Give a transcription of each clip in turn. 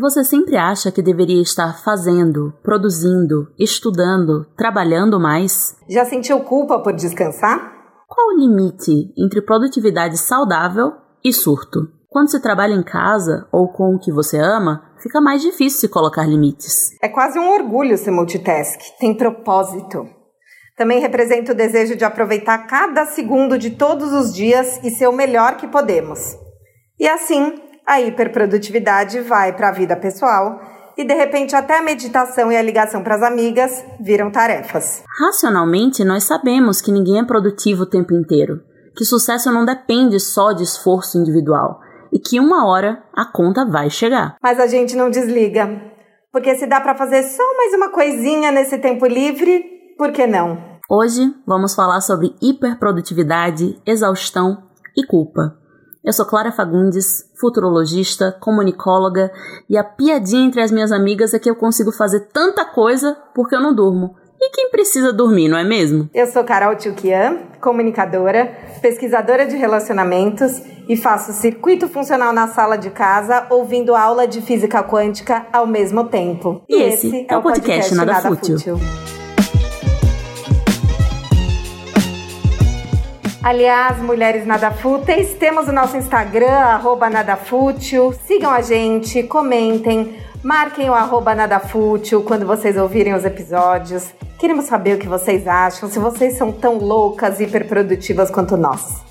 Você sempre acha que deveria estar fazendo, produzindo, estudando, trabalhando mais? Já sentiu culpa por descansar? Qual o limite entre produtividade saudável e surto? Quando se trabalha em casa ou com o que você ama, fica mais difícil se colocar limites. É quase um orgulho ser multitask, tem propósito. Também representa o desejo de aproveitar cada segundo de todos os dias e ser o melhor que podemos. E assim, a hiperprodutividade vai para a vida pessoal e de repente até a meditação e a ligação para as amigas viram tarefas. Racionalmente, nós sabemos que ninguém é produtivo o tempo inteiro, que sucesso não depende só de esforço individual e que uma hora a conta vai chegar. Mas a gente não desliga, porque se dá para fazer só mais uma coisinha nesse tempo livre, por que não? Hoje vamos falar sobre hiperprodutividade, exaustão e culpa. Eu sou Clara Fagundes, futurologista, comunicóloga, e a piadinha entre as minhas amigas é que eu consigo fazer tanta coisa porque eu não durmo. E quem precisa dormir, não é mesmo? Eu sou Carol Tchukian, comunicadora, pesquisadora de relacionamentos e faço circuito funcional na sala de casa ouvindo aula de física quântica ao mesmo tempo. E, e esse, esse é, o podcast, podcast Nada, Nada Fútil. Fútil. Aliás, mulheres nada fúteis, temos o nosso Instagram, arroba nadafútil. Sigam a gente, comentem, marquem o arroba nadafútil quando vocês ouvirem os episódios. Queremos saber o que vocês acham, se vocês são tão loucas e hiperprodutivas quanto nós.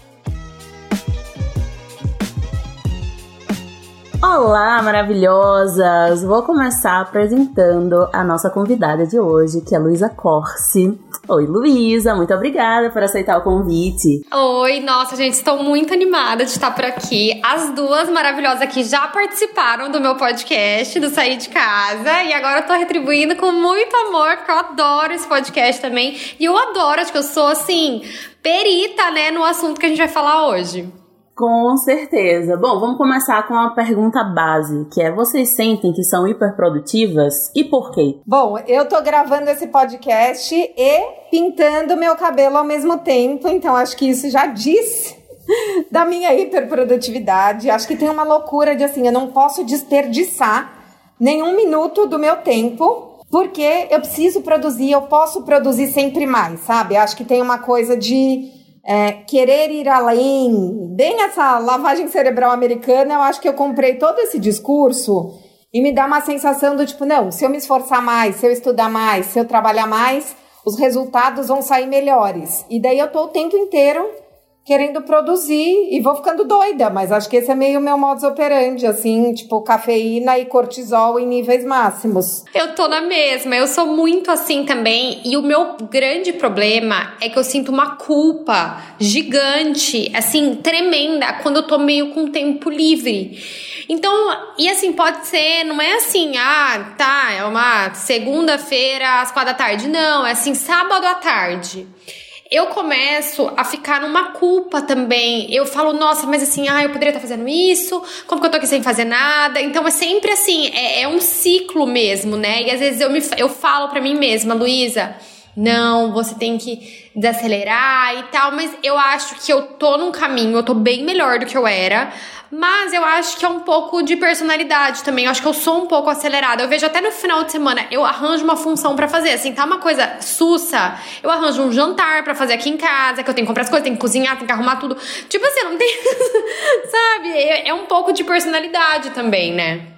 Olá, maravilhosas! Vou começar apresentando a nossa convidada de hoje, que é Luísa Corsi. Oi, Luísa, muito obrigada por aceitar o convite. Oi, nossa, gente, estou muito animada de estar por aqui. As duas maravilhosas aqui já participaram do meu podcast, do Sair de Casa, e agora eu retribuindo com muito amor, porque eu adoro esse podcast também. E eu adoro, acho que eu sou, assim, perita, né, no assunto que a gente vai falar hoje. Com certeza. Bom, vamos começar com uma pergunta base, que é: vocês sentem que são hiperprodutivas e por quê? Bom, eu tô gravando esse podcast e pintando meu cabelo ao mesmo tempo, então acho que isso já diz da minha hiperprodutividade. Acho que tem uma loucura de assim, eu não posso desperdiçar nenhum minuto do meu tempo, porque eu preciso produzir, eu posso produzir sempre mais, sabe? Acho que tem uma coisa de é, querer ir além, bem essa lavagem cerebral americana, eu acho que eu comprei todo esse discurso e me dá uma sensação do tipo, não, se eu me esforçar mais, se eu estudar mais, se eu trabalhar mais, os resultados vão sair melhores. E daí eu tô o tempo inteiro querendo produzir e vou ficando doida, mas acho que esse é meio meu modus operandi, assim, tipo cafeína e cortisol em níveis máximos. Eu tô na mesma, eu sou muito assim também, e o meu grande problema é que eu sinto uma culpa gigante, assim, tremenda, quando eu tô meio com tempo livre. Então, e assim, pode ser, não é assim, ah, tá, é uma segunda-feira às quatro da tarde. Não, é assim, sábado à tarde eu começo a ficar numa culpa também. Eu falo, nossa, mas assim, ah, eu poderia estar fazendo isso, como que eu tô aqui sem fazer nada? Então é sempre assim, é, é um ciclo mesmo, né? E às vezes eu, me, eu falo para mim mesma, Luísa, não, você tem que desacelerar e tal, mas eu acho que eu tô num caminho, eu tô bem melhor do que eu era. Mas eu acho que é um pouco de personalidade também. Eu acho que eu sou um pouco acelerada. Eu vejo até no final de semana, eu arranjo uma função para fazer. Assim, tá uma coisa sussa, eu arranjo um jantar para fazer aqui em casa, que eu tenho que comprar as coisas, tenho que cozinhar, tenho que arrumar tudo. Tipo assim, não tem. Sabe? É, é um pouco de personalidade também, né?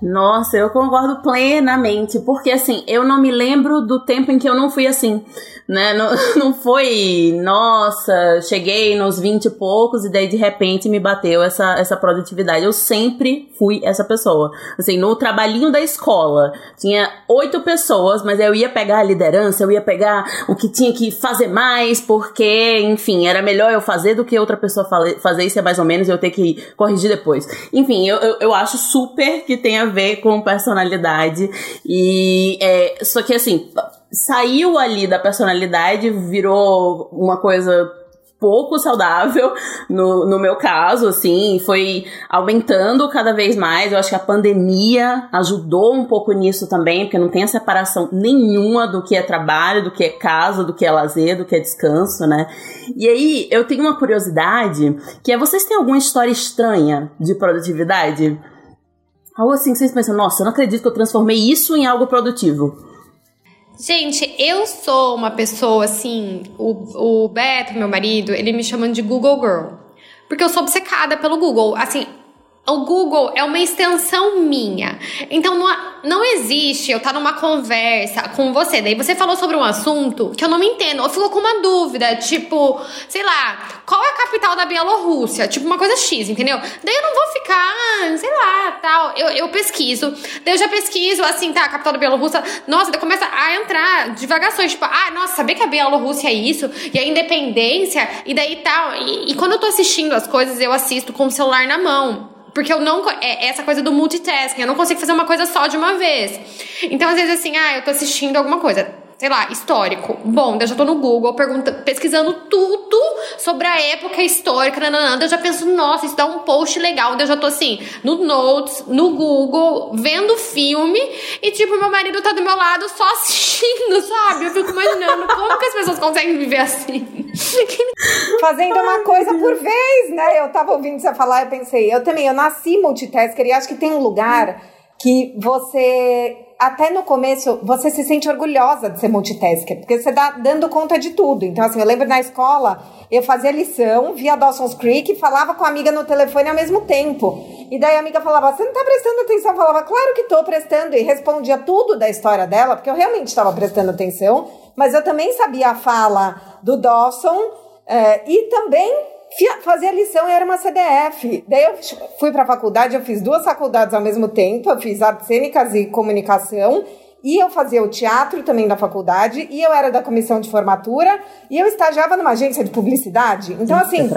Nossa, eu concordo plenamente, porque assim, eu não me lembro do tempo em que eu não fui assim, né? Não, não foi, nossa, cheguei nos 20 e poucos e daí de repente me bateu essa, essa produtividade. Eu sempre fui essa pessoa. Assim, no trabalhinho da escola, tinha oito pessoas, mas eu ia pegar a liderança, eu ia pegar o que tinha que fazer mais, porque, enfim, era melhor eu fazer do que outra pessoa fazer isso é mais ou menos eu ter que corrigir depois. Enfim, eu, eu, eu acho super que tem a ver com personalidade. E é, só que assim, saiu ali da personalidade, virou uma coisa pouco saudável no, no meu caso, assim, foi aumentando cada vez mais. Eu acho que a pandemia ajudou um pouco nisso também, porque não tem a separação nenhuma do que é trabalho, do que é casa, do que é lazer, do que é descanso, né? E aí eu tenho uma curiosidade, que é vocês têm alguma história estranha de produtividade? Algo assim vocês pensam, nossa, eu não acredito que eu transformei isso em algo produtivo. Gente, eu sou uma pessoa assim. O, o Beto, meu marido, ele me chama de Google Girl. Porque eu sou obcecada pelo Google. Assim, o Google é uma extensão minha. Então não, não existe eu estar numa conversa com você, daí você falou sobre um assunto que eu não me entendo, ou ficou com uma dúvida, tipo, sei lá, qual é a capital da Bielorrússia? Tipo, uma coisa X, entendeu? Daí eu não vou ficar, ah, sei lá, tal. Eu, eu pesquiso, daí eu já pesquiso, assim, tá, a capital da Bielorrússia, nossa, daí começa a entrar divagações, tipo, ah, nossa, saber que a Bielorrússia é isso, e a independência, e daí tal. E, e quando eu tô assistindo as coisas, eu assisto com o celular na mão. Porque eu não. É essa coisa do multitasking. Eu não consigo fazer uma coisa só de uma vez. Então, às vezes, assim, ah, eu tô assistindo alguma coisa sei lá, histórico. Bom, eu já tô no Google pergunta, pesquisando tudo sobre a época histórica, nananã, eu já penso, nossa, isso dá um post legal. Eu já tô assim, no Notes, no Google, vendo filme, e tipo, meu marido tá do meu lado só assistindo, sabe? Eu fico imaginando como que as pessoas conseguem viver assim. Fazendo uma coisa por vez, né? Eu tava ouvindo você falar, eu pensei, eu também, eu nasci multitasker e acho que tem um lugar que você até no começo, você se sente orgulhosa de ser multitasker, porque você dá dando conta de tudo. Então, assim, eu lembro na escola, eu fazia lição, via Dawson's Creek e falava com a amiga no telefone ao mesmo tempo. E daí a amiga falava, você não tá prestando atenção? Eu falava, claro que tô prestando. E respondia tudo da história dela, porque eu realmente estava prestando atenção. Mas eu também sabia a fala do Dawson é, e também fazia lição e era uma CDF. Daí eu fui para a faculdade, eu fiz duas faculdades ao mesmo tempo, eu fiz artes cênicas e comunicação, e eu fazia o teatro também da faculdade, e eu era da comissão de formatura, e eu estagiava numa agência de publicidade. Então, assim.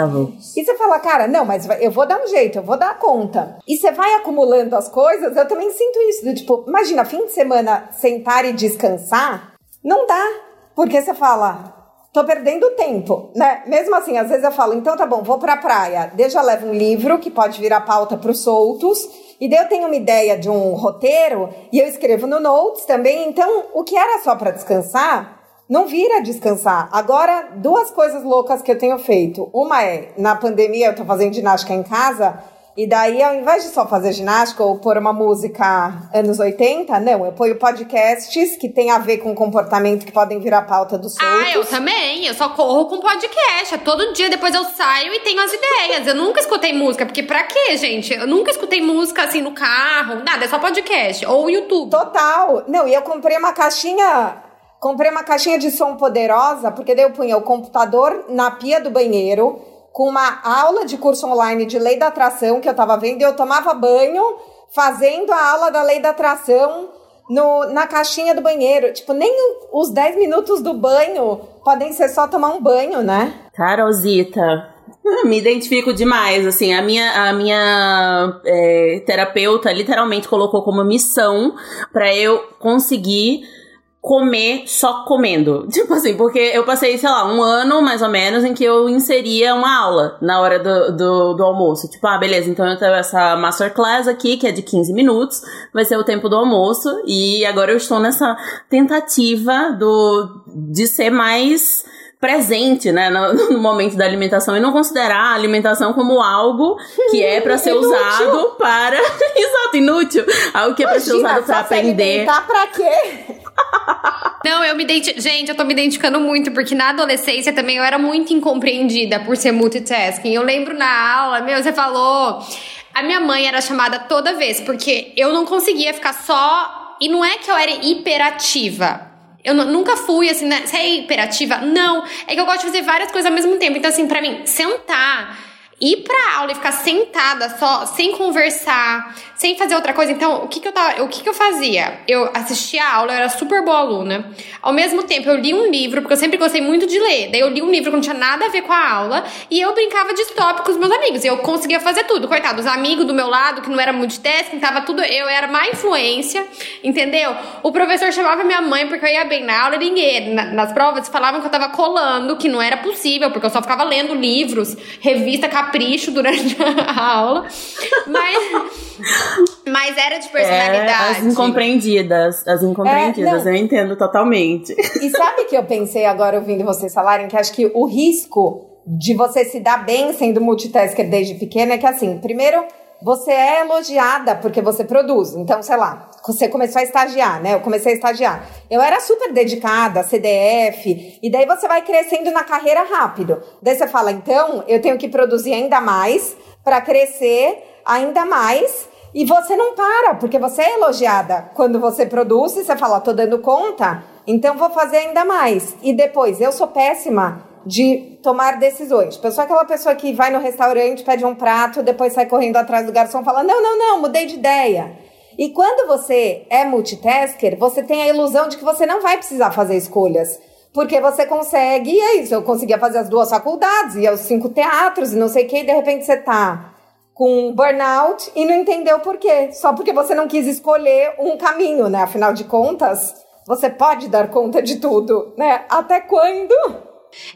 E você fala, cara, não, mas eu vou dar um jeito, eu vou dar conta. E você vai acumulando as coisas, eu também sinto isso. Do, tipo, imagina, fim de semana sentar e descansar, não dá. Porque você fala, tô perdendo tempo, né? Mesmo assim, às vezes eu falo, então tá bom, vou pra praia. Já levo um livro que pode virar pauta pros soltos. E daí eu tenho uma ideia de um roteiro e eu escrevo no Notes também. Então, o que era só para descansar, não vira descansar. Agora, duas coisas loucas que eu tenho feito. Uma é, na pandemia eu tô fazendo ginástica em casa e daí, ao invés de só fazer ginástica ou pôr uma música anos 80, não, eu ponho podcasts que tem a ver com comportamento que podem virar pauta dos soltos. Ah, eu também. Eu só corro com podcast. Todo dia depois eu saio e tenho as ideias. Eu nunca escutei música, porque pra quê, gente? Eu nunca escutei música assim no carro, nada, é só podcast. Ou YouTube. Total. Não, e eu comprei uma caixinha comprei uma caixinha de som poderosa, porque daí eu punha o computador na pia do banheiro, com uma aula de curso online de lei da atração que eu tava vendo eu tomava banho fazendo a aula da lei da atração no, na caixinha do banheiro. Tipo, nem os 10 minutos do banho podem ser só tomar um banho, né? Carolzita, me identifico demais, assim, a minha, a minha é, terapeuta literalmente colocou como missão para eu conseguir comer só comendo. Tipo assim, porque eu passei, sei lá, um ano mais ou menos em que eu inseria uma aula na hora do, do, do, almoço. Tipo, ah, beleza, então eu tenho essa masterclass aqui, que é de 15 minutos, vai ser o tempo do almoço, e agora eu estou nessa tentativa do, de ser mais presente, né, no, no, momento da alimentação e não considerar a alimentação como algo que é para ser usado para exato inútil, algo que é para ser usado para aprender. Para quê? Não, eu me identifico. Gente, eu tô me identificando muito, porque na adolescência também eu era muito incompreendida por ser multitasking. Eu lembro na aula, meu, você falou. A minha mãe era chamada toda vez, porque eu não conseguia ficar só. E não é que eu era hiperativa. Eu nunca fui assim, né? Você é hiperativa? Não. É que eu gosto de fazer várias coisas ao mesmo tempo. Então, assim, pra mim, sentar ir pra aula e ficar sentada só, sem conversar, sem fazer outra coisa. Então, o que que eu tava, o que que eu fazia? Eu assistia a aula, eu era super boa aluna. Ao mesmo tempo, eu li um livro, porque eu sempre gostei muito de ler. Daí eu li um livro que não tinha nada a ver com a aula, e eu brincava de stop com os meus amigos. Eu conseguia fazer tudo. Coitado, os amigos do meu lado, que não era multitasking, tava tudo, eu era má influência, entendeu? O professor chamava minha mãe porque eu ia bem na aula e ninguém, nas provas falavam que eu tava colando, que não era possível, porque eu só ficava lendo livros, revista, capricho durante a aula. Mas, mas era de personalidade. É, as incompreendidas. As incompreendidas, é, eu entendo totalmente. E sabe que eu pensei agora ouvindo vocês falarem que acho que o risco de você se dar bem sendo multitasker desde pequena é que assim, primeiro você é elogiada porque você produz. Então, sei lá, você começou a estagiar, né? Eu comecei a estagiar. Eu era super dedicada, CDF, e daí você vai crescendo na carreira rápido. Daí você fala, então, eu tenho que produzir ainda mais para crescer ainda mais. E você não para, porque você é elogiada quando você produz e você fala, tô dando conta, então vou fazer ainda mais. E depois, eu sou péssima de tomar decisões. Eu sou aquela pessoa que vai no restaurante, pede um prato, depois sai correndo atrás do garçom e fala: não, não, não, mudei de ideia. E quando você é multitasker, você tem a ilusão de que você não vai precisar fazer escolhas. Porque você consegue, e é isso, eu conseguia fazer as duas faculdades, e os cinco teatros, e não sei o que, e de repente você tá com burnout e não entendeu por quê. Só porque você não quis escolher um caminho, né? Afinal de contas, você pode dar conta de tudo, né? Até quando?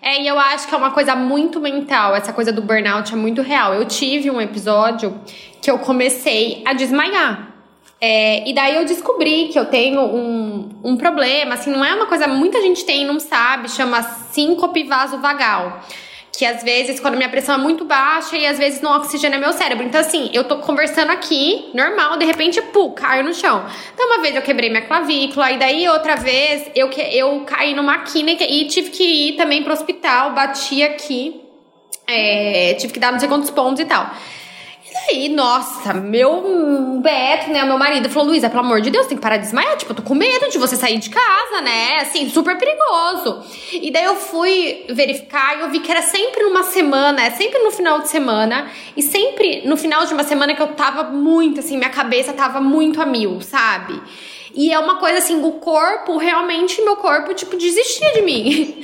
É, e eu acho que é uma coisa muito mental, essa coisa do burnout é muito real. Eu tive um episódio que eu comecei a desmaiar. É, e daí eu descobri que eu tenho um, um problema, assim, não é uma coisa muita gente tem e não sabe, chama síncope vasovagal que às vezes, quando minha pressão é muito baixa e às vezes não oxigena meu cérebro. Então, assim, eu tô conversando aqui, normal, de repente, pu, caio no chão. Então, uma vez eu quebrei minha clavícula, e daí outra vez eu, eu caí numa quina e tive que ir também pro hospital, bati aqui, é, tive que dar não sei quantos pontos e tal. Daí, nossa, meu Beto, né, meu marido falou, Luísa, pelo amor de Deus, tem que parar de desmaiar, tipo, eu tô com medo de você sair de casa, né, assim, super perigoso. E daí eu fui verificar e eu vi que era sempre numa semana, é sempre no final de semana, e sempre no final de uma semana que eu tava muito, assim, minha cabeça tava muito a mil, sabe? E é uma coisa assim, o corpo, realmente, meu corpo, tipo, desistia de mim.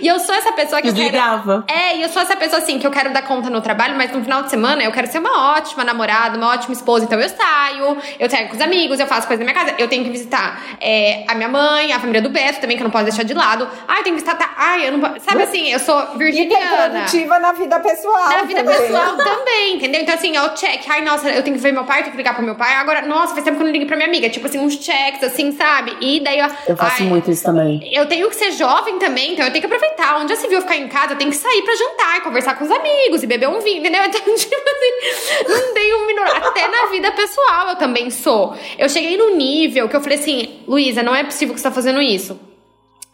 E, eu sou essa pessoa que. Desligava. Quero, é, e eu sou essa pessoa assim, que eu quero dar conta no trabalho, mas no final de semana eu quero ser uma ótima namorada, uma ótima esposa. Então eu saio, eu saio com os amigos, eu faço coisas na minha casa. Eu tenho que visitar é, a minha mãe, a família do Beto também, que eu não posso deixar de lado. Ai, eu tenho que visitar. Tá, ai, eu não. Sabe assim, eu sou virginiana. E produtiva na vida pessoal. Na vida também. pessoal também, entendeu? Então, assim, eu check. Ai, nossa, eu tenho que ver meu pai, eu tenho que ligar pro meu pai. Agora, nossa, faz tempo que eu não ligo pra minha amiga. Tipo assim, uns checks, assim, sabe? E daí, ó. Eu faço ai, muito isso também. Eu tenho que ser jovem também, então eu tenho que aproveitar. Onde já se viu ficar em casa, eu tenho que sair pra jantar, conversar com os amigos e beber um vinho, entendeu? Então, tipo assim, não tem um minuto. Até na vida pessoal eu também sou. Eu cheguei no nível que eu falei assim, Luísa, não é possível que você tá fazendo isso.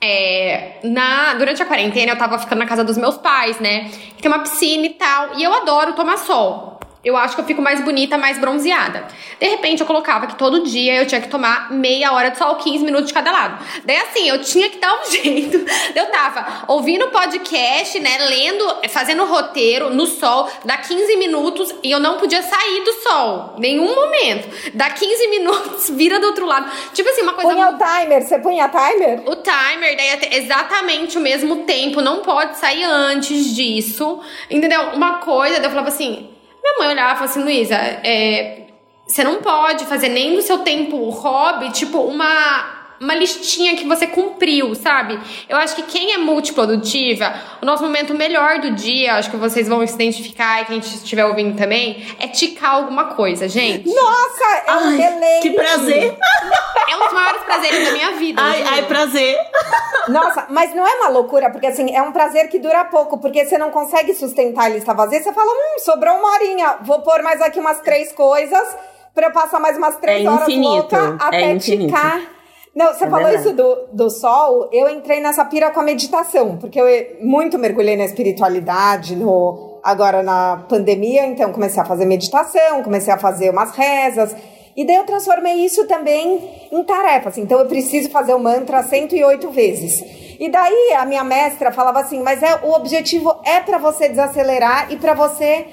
É, na, durante a quarentena eu tava ficando na casa dos meus pais, né? Que tem uma piscina e tal. E eu adoro tomar sol eu acho que eu fico mais bonita, mais bronzeada. De repente, eu colocava que todo dia eu tinha que tomar meia hora de sol, 15 minutos de cada lado. Daí, assim, eu tinha que dar um jeito. Eu tava ouvindo podcast, né, lendo, fazendo roteiro no sol, dá 15 minutos e eu não podia sair do sol. Nenhum momento. Dá 15 minutos, vira do outro lado. Tipo assim, uma coisa. Punha o timer, você punha timer? O timer, daí é exatamente o mesmo tempo, não pode sair antes disso. Entendeu? Uma coisa, daí eu falava assim minha mãe olhava e falava assim, Luísa, é, você não pode fazer nem do seu tempo hobby, tipo, uma uma listinha que você cumpriu, sabe? Eu acho que quem é multiprodutiva, o nosso momento melhor do dia, acho que vocês vão se identificar e quem estiver ouvindo também, é ticar alguma coisa, gente. Nossa, é um deleite. Que prazer! É um dos maiores prazeres da minha vida. Ai, ai, prazer. Nossa, mas não é uma loucura, porque assim, é um prazer que dura pouco, porque você não consegue sustentar a lista vazia, você fala, hum, sobrou uma horinha, vou pôr mais aqui umas três coisas pra eu passar mais umas três é horas infinito, louca até é infinito. ticar não, você é falou verdade. isso do, do sol, eu entrei nessa pira com a meditação, porque eu muito mergulhei na espiritualidade, no, agora na pandemia, então comecei a fazer meditação, comecei a fazer umas rezas, e daí eu transformei isso também em tarefas. Então eu preciso fazer o mantra 108 vezes. E daí a minha mestra falava assim: "Mas é o objetivo é para você desacelerar e para você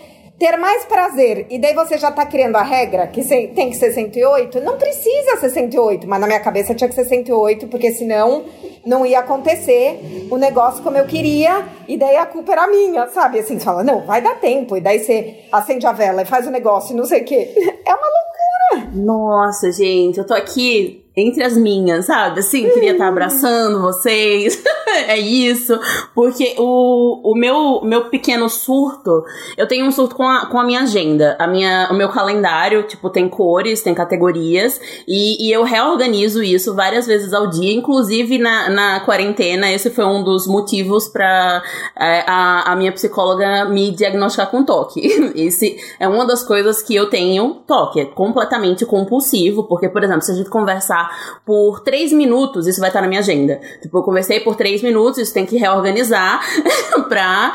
ter mais prazer. E daí você já tá criando a regra que tem que ser 108? Não precisa ser 108, mas na minha cabeça tinha que ser 108, porque senão não ia acontecer o negócio como eu queria, e daí a culpa era minha, sabe? Assim, você fala, não, vai dar tempo, e daí você acende a vela e faz o negócio e não sei o quê. É uma loucura! Nossa, gente, eu tô aqui entre as minhas, sabe? Assim, queria estar abraçando vocês. é isso. Porque o, o meu, meu pequeno surto, eu tenho um surto com a, com a minha agenda. A minha, o meu calendário, tipo, tem cores, tem categorias, e, e eu reorganizo isso várias vezes ao dia. Inclusive, na, na quarentena, esse foi um dos motivos para é, a, a minha psicóloga me diagnosticar com toque. Esse é uma das coisas que eu tenho toque. É completamente compulsivo, porque, por exemplo, se a gente conversar por três minutos, isso vai estar na minha agenda. Tipo, eu conversei por três minutos, tem que reorganizar pra.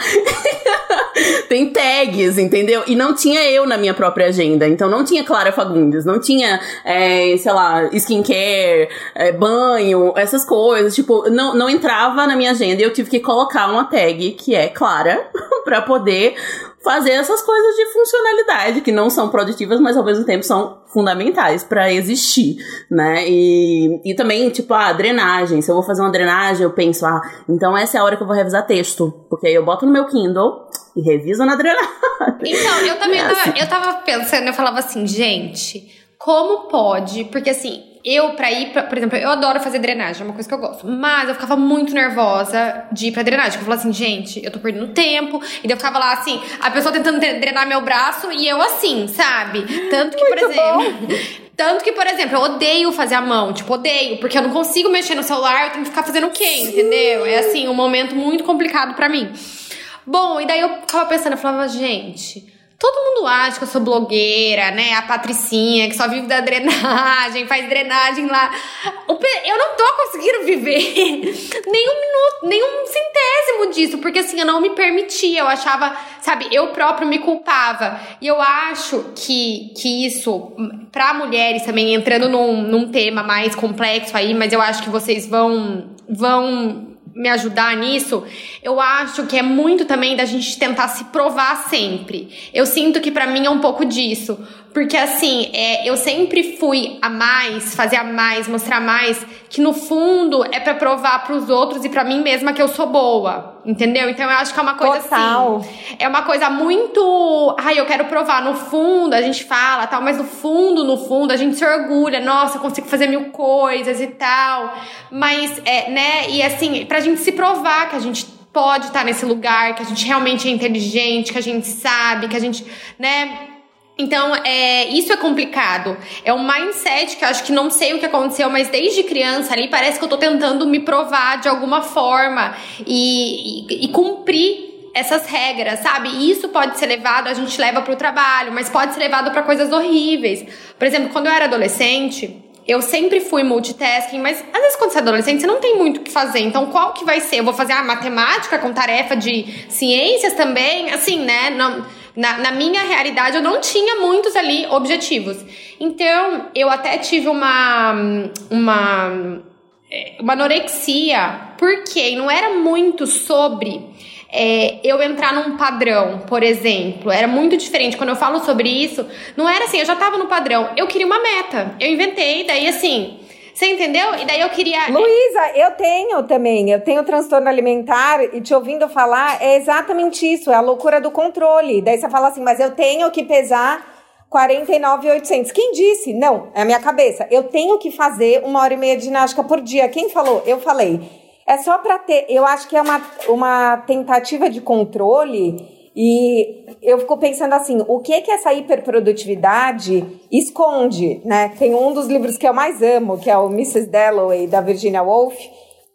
tem tags, entendeu? E não tinha eu na minha própria agenda. Então não tinha Clara Fagundes, não tinha, é, sei lá, skincare, é, banho, essas coisas. Tipo, não, não entrava na minha agenda e eu tive que colocar uma tag que é Clara pra poder fazer essas coisas de funcionalidade que não são produtivas, mas ao mesmo tempo são fundamentais para existir, né? E, e também, tipo, a drenagem. Se eu vou fazer uma drenagem, eu penso, ah, então essa é a hora que eu vou revisar texto. Porque aí eu boto no meu Kindle e reviso na drenagem. Então, eu também é tava, eu tava pensando, eu falava assim, gente, como pode? Porque assim, eu, pra ir, pra, por exemplo, eu adoro fazer drenagem, é uma coisa que eu gosto. Mas eu ficava muito nervosa de ir pra drenagem. Eu falava assim, gente, eu tô perdendo tempo. E daí eu ficava lá assim, a pessoa tentando drenar meu braço e eu assim, sabe? Tanto que, muito por exemplo. Tanto que, por exemplo, eu odeio fazer a mão, tipo, odeio, porque eu não consigo mexer no celular, eu tenho que ficar fazendo o quê, Sim. entendeu? É assim, um momento muito complicado para mim. Bom, e daí eu ficava pensando, eu falava, gente, Todo mundo acha que eu sou blogueira, né? A Patricinha, que só vive da drenagem, faz drenagem lá. Eu não tô conseguindo viver nem um minuto, nem um centésimo disso, porque assim, eu não me permitia. Eu achava, sabe, eu próprio me culpava. E eu acho que, que isso, para mulheres também, entrando num, num tema mais complexo aí, mas eu acho que vocês vão, vão me ajudar nisso, eu acho que é muito também da gente tentar se provar sempre. Eu sinto que para mim é um pouco disso. Porque assim, é, eu sempre fui a mais, fazer a mais, mostrar mais, que no fundo é para provar para os outros e para mim mesma que eu sou boa, entendeu? Então eu acho que é uma coisa Total. assim, é uma coisa muito, ai, eu quero provar. No fundo a gente fala, tal, mas no fundo, no fundo a gente se orgulha, nossa, eu consigo fazer mil coisas e tal. Mas é, né? E assim, pra gente se provar que a gente pode estar nesse lugar, que a gente realmente é inteligente, que a gente sabe, que a gente, né, então, é, isso é complicado. É um mindset que eu acho que não sei o que aconteceu, mas desde criança ali parece que eu tô tentando me provar de alguma forma e, e, e cumprir essas regras, sabe? Isso pode ser levado, a gente leva para o trabalho, mas pode ser levado para coisas horríveis. Por exemplo, quando eu era adolescente, eu sempre fui multitasking, mas às vezes quando você é adolescente, você não tem muito o que fazer. Então, qual que vai ser? Eu vou fazer a matemática com tarefa de ciências também? Assim, né? Não, na, na, minha realidade, eu não tinha muitos ali objetivos. Então, eu até tive uma. uma é, uma anorexia, porque não era muito sobre é, eu entrar num padrão, por exemplo. Era muito diferente. Quando eu falo sobre isso, não era assim, eu já tava no padrão. Eu queria uma meta. Eu inventei, daí assim. Você entendeu? E daí eu queria. Luísa, eu tenho também. Eu tenho transtorno alimentar e te ouvindo falar é exatamente isso. É a loucura do controle. Daí você fala assim, mas eu tenho que pesar 49,800. Quem disse? Não, é a minha cabeça. Eu tenho que fazer uma hora e meia de ginástica por dia. Quem falou? Eu falei. É só para ter. Eu acho que é uma, uma tentativa de controle e eu fico pensando assim, o que que essa hiperprodutividade esconde, né? Tem um dos livros que eu mais amo, que é o Mrs. Dalloway, da Virginia Woolf.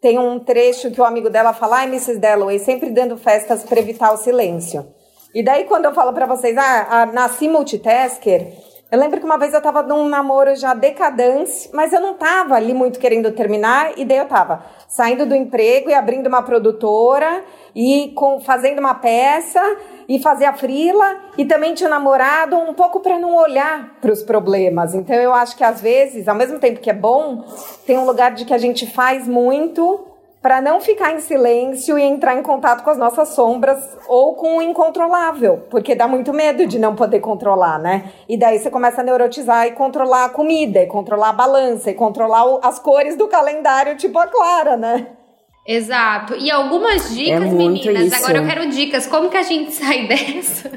Tem um trecho que o amigo dela fala, ai, Mrs. Dalloway, sempre dando festas para evitar o silêncio. E daí, quando eu falo para vocês, ah, ah, nasci multitasker, eu lembro que uma vez eu tava num namoro já decadente, mas eu não tava ali muito querendo terminar, e daí eu tava saindo do emprego e abrindo uma produtora, e com, fazendo uma peça, e fazer a frila e também tinha namorado um pouco para não olhar para os problemas. Então eu acho que às vezes, ao mesmo tempo que é bom, tem um lugar de que a gente faz muito para não ficar em silêncio e entrar em contato com as nossas sombras ou com o incontrolável, porque dá muito medo de não poder controlar, né? E daí você começa a neurotizar e controlar a comida, e controlar a balança, e controlar as cores do calendário, tipo a Clara, né? Exato. E algumas É dicas, muito meninas. isso. Agora eu quero dicas. Como que a gente sai dessa?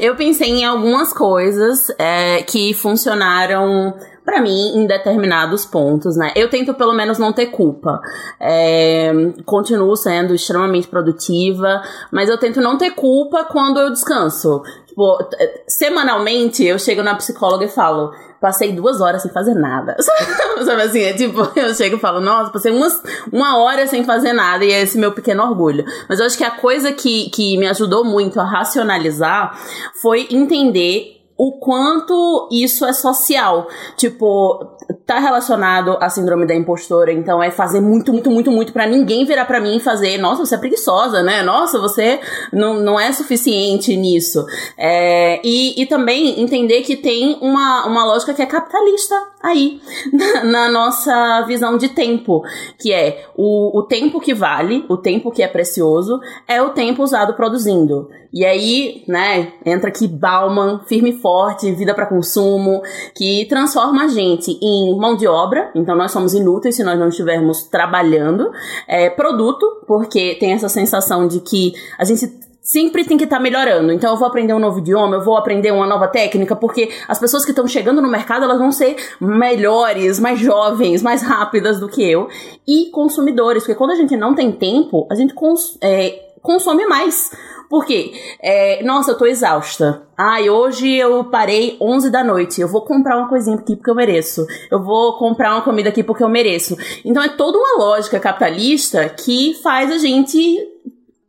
Eu pensei em algumas coisas é, que funcionaram pra mim em determinados pontos, né? Eu tento pelo menos não ter culpa. É, continuo sendo extremamente produtiva, mas eu tento não ter culpa quando eu descanso. Tipo, semanalmente eu chego na psicóloga e falo. Passei duas horas sem fazer nada. Sabe assim? É tipo, eu chego e falo, nossa, passei umas, uma hora sem fazer nada, e é esse meu pequeno orgulho. Mas eu acho que a coisa que, que me ajudou muito a racionalizar foi entender o quanto isso é social. Tipo, tá relacionado à síndrome da impostora, então é fazer muito, muito, muito, muito pra ninguém virar pra mim e fazer, nossa, você é preguiçosa, né? Nossa, você não, não é suficiente nisso. É, e, e também entender que tem uma, uma lógica que é capitalista aí, na, na nossa visão de tempo, que é o, o tempo que vale, o tempo que é precioso, é o tempo usado produzindo. E aí, né, entra aqui Bauman, firme e forte, vida para consumo, que transforma a gente em mão de obra, então nós somos inúteis se nós não estivermos trabalhando, é, produto, porque tem essa sensação de que a gente sempre tem que estar melhorando. Então eu vou aprender um novo idioma, eu vou aprender uma nova técnica, porque as pessoas que estão chegando no mercado, elas vão ser melhores, mais jovens, mais rápidas do que eu. E consumidores, porque quando a gente não tem tempo, a gente cons é, consome mais. Por quê? É, nossa, eu tô exausta. Ai, hoje eu parei 11 da noite. Eu vou comprar uma coisinha aqui porque eu mereço. Eu vou comprar uma comida aqui porque eu mereço. Então é toda uma lógica capitalista que faz a gente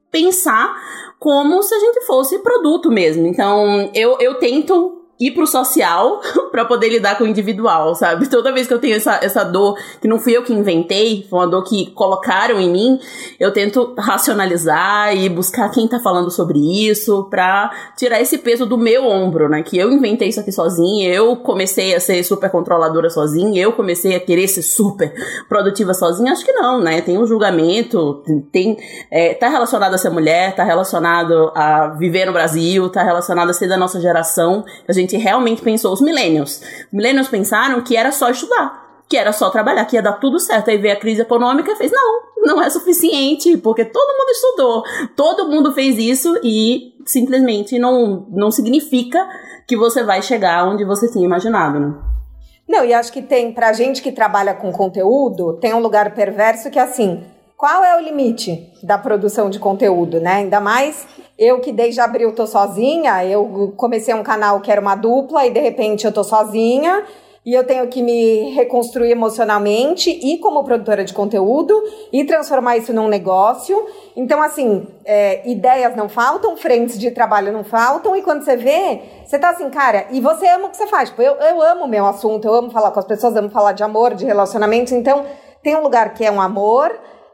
pensar como se a gente fosse produto mesmo. Então, eu, eu tento ir pro social para poder lidar com o individual, sabe? Toda vez que eu tenho essa, essa dor, que não fui eu que inventei, foi uma dor que colocaram em mim, eu tento racionalizar e buscar quem tá falando sobre isso pra tirar esse peso do meu ombro, né? Que eu inventei isso aqui sozinha, eu comecei a ser super controladora sozinha, eu comecei a querer ser super produtiva sozinha. Acho que não, né? Tem um julgamento, tem, é, tá relacionado a ser mulher, tá relacionado a viver no Brasil, tá relacionado a ser da nossa geração. A gente realmente pensou, os millennials. Os millennials pensaram que era só estudar, que era só trabalhar, que ia dar tudo certo. Aí veio a crise econômica e fez, não, não é suficiente, porque todo mundo estudou, todo mundo fez isso e simplesmente não, não significa que você vai chegar onde você tinha imaginado, né? Não, e acho que tem, pra gente que trabalha com conteúdo, tem um lugar perverso que é assim, qual é o limite da produção de conteúdo, né? Ainda mais eu que desde abril tô sozinha, eu comecei um canal que era uma dupla e de repente eu tô sozinha e eu tenho que me reconstruir emocionalmente e como produtora de conteúdo e transformar isso num negócio. Então, assim, é, ideias não faltam, frentes de trabalho não faltam, e quando você vê, você tá assim, cara, e você ama o que você faz. Tipo, eu, eu amo o meu assunto, eu amo falar com as pessoas, amo falar de amor, de relacionamentos. Então, tem um lugar que é um amor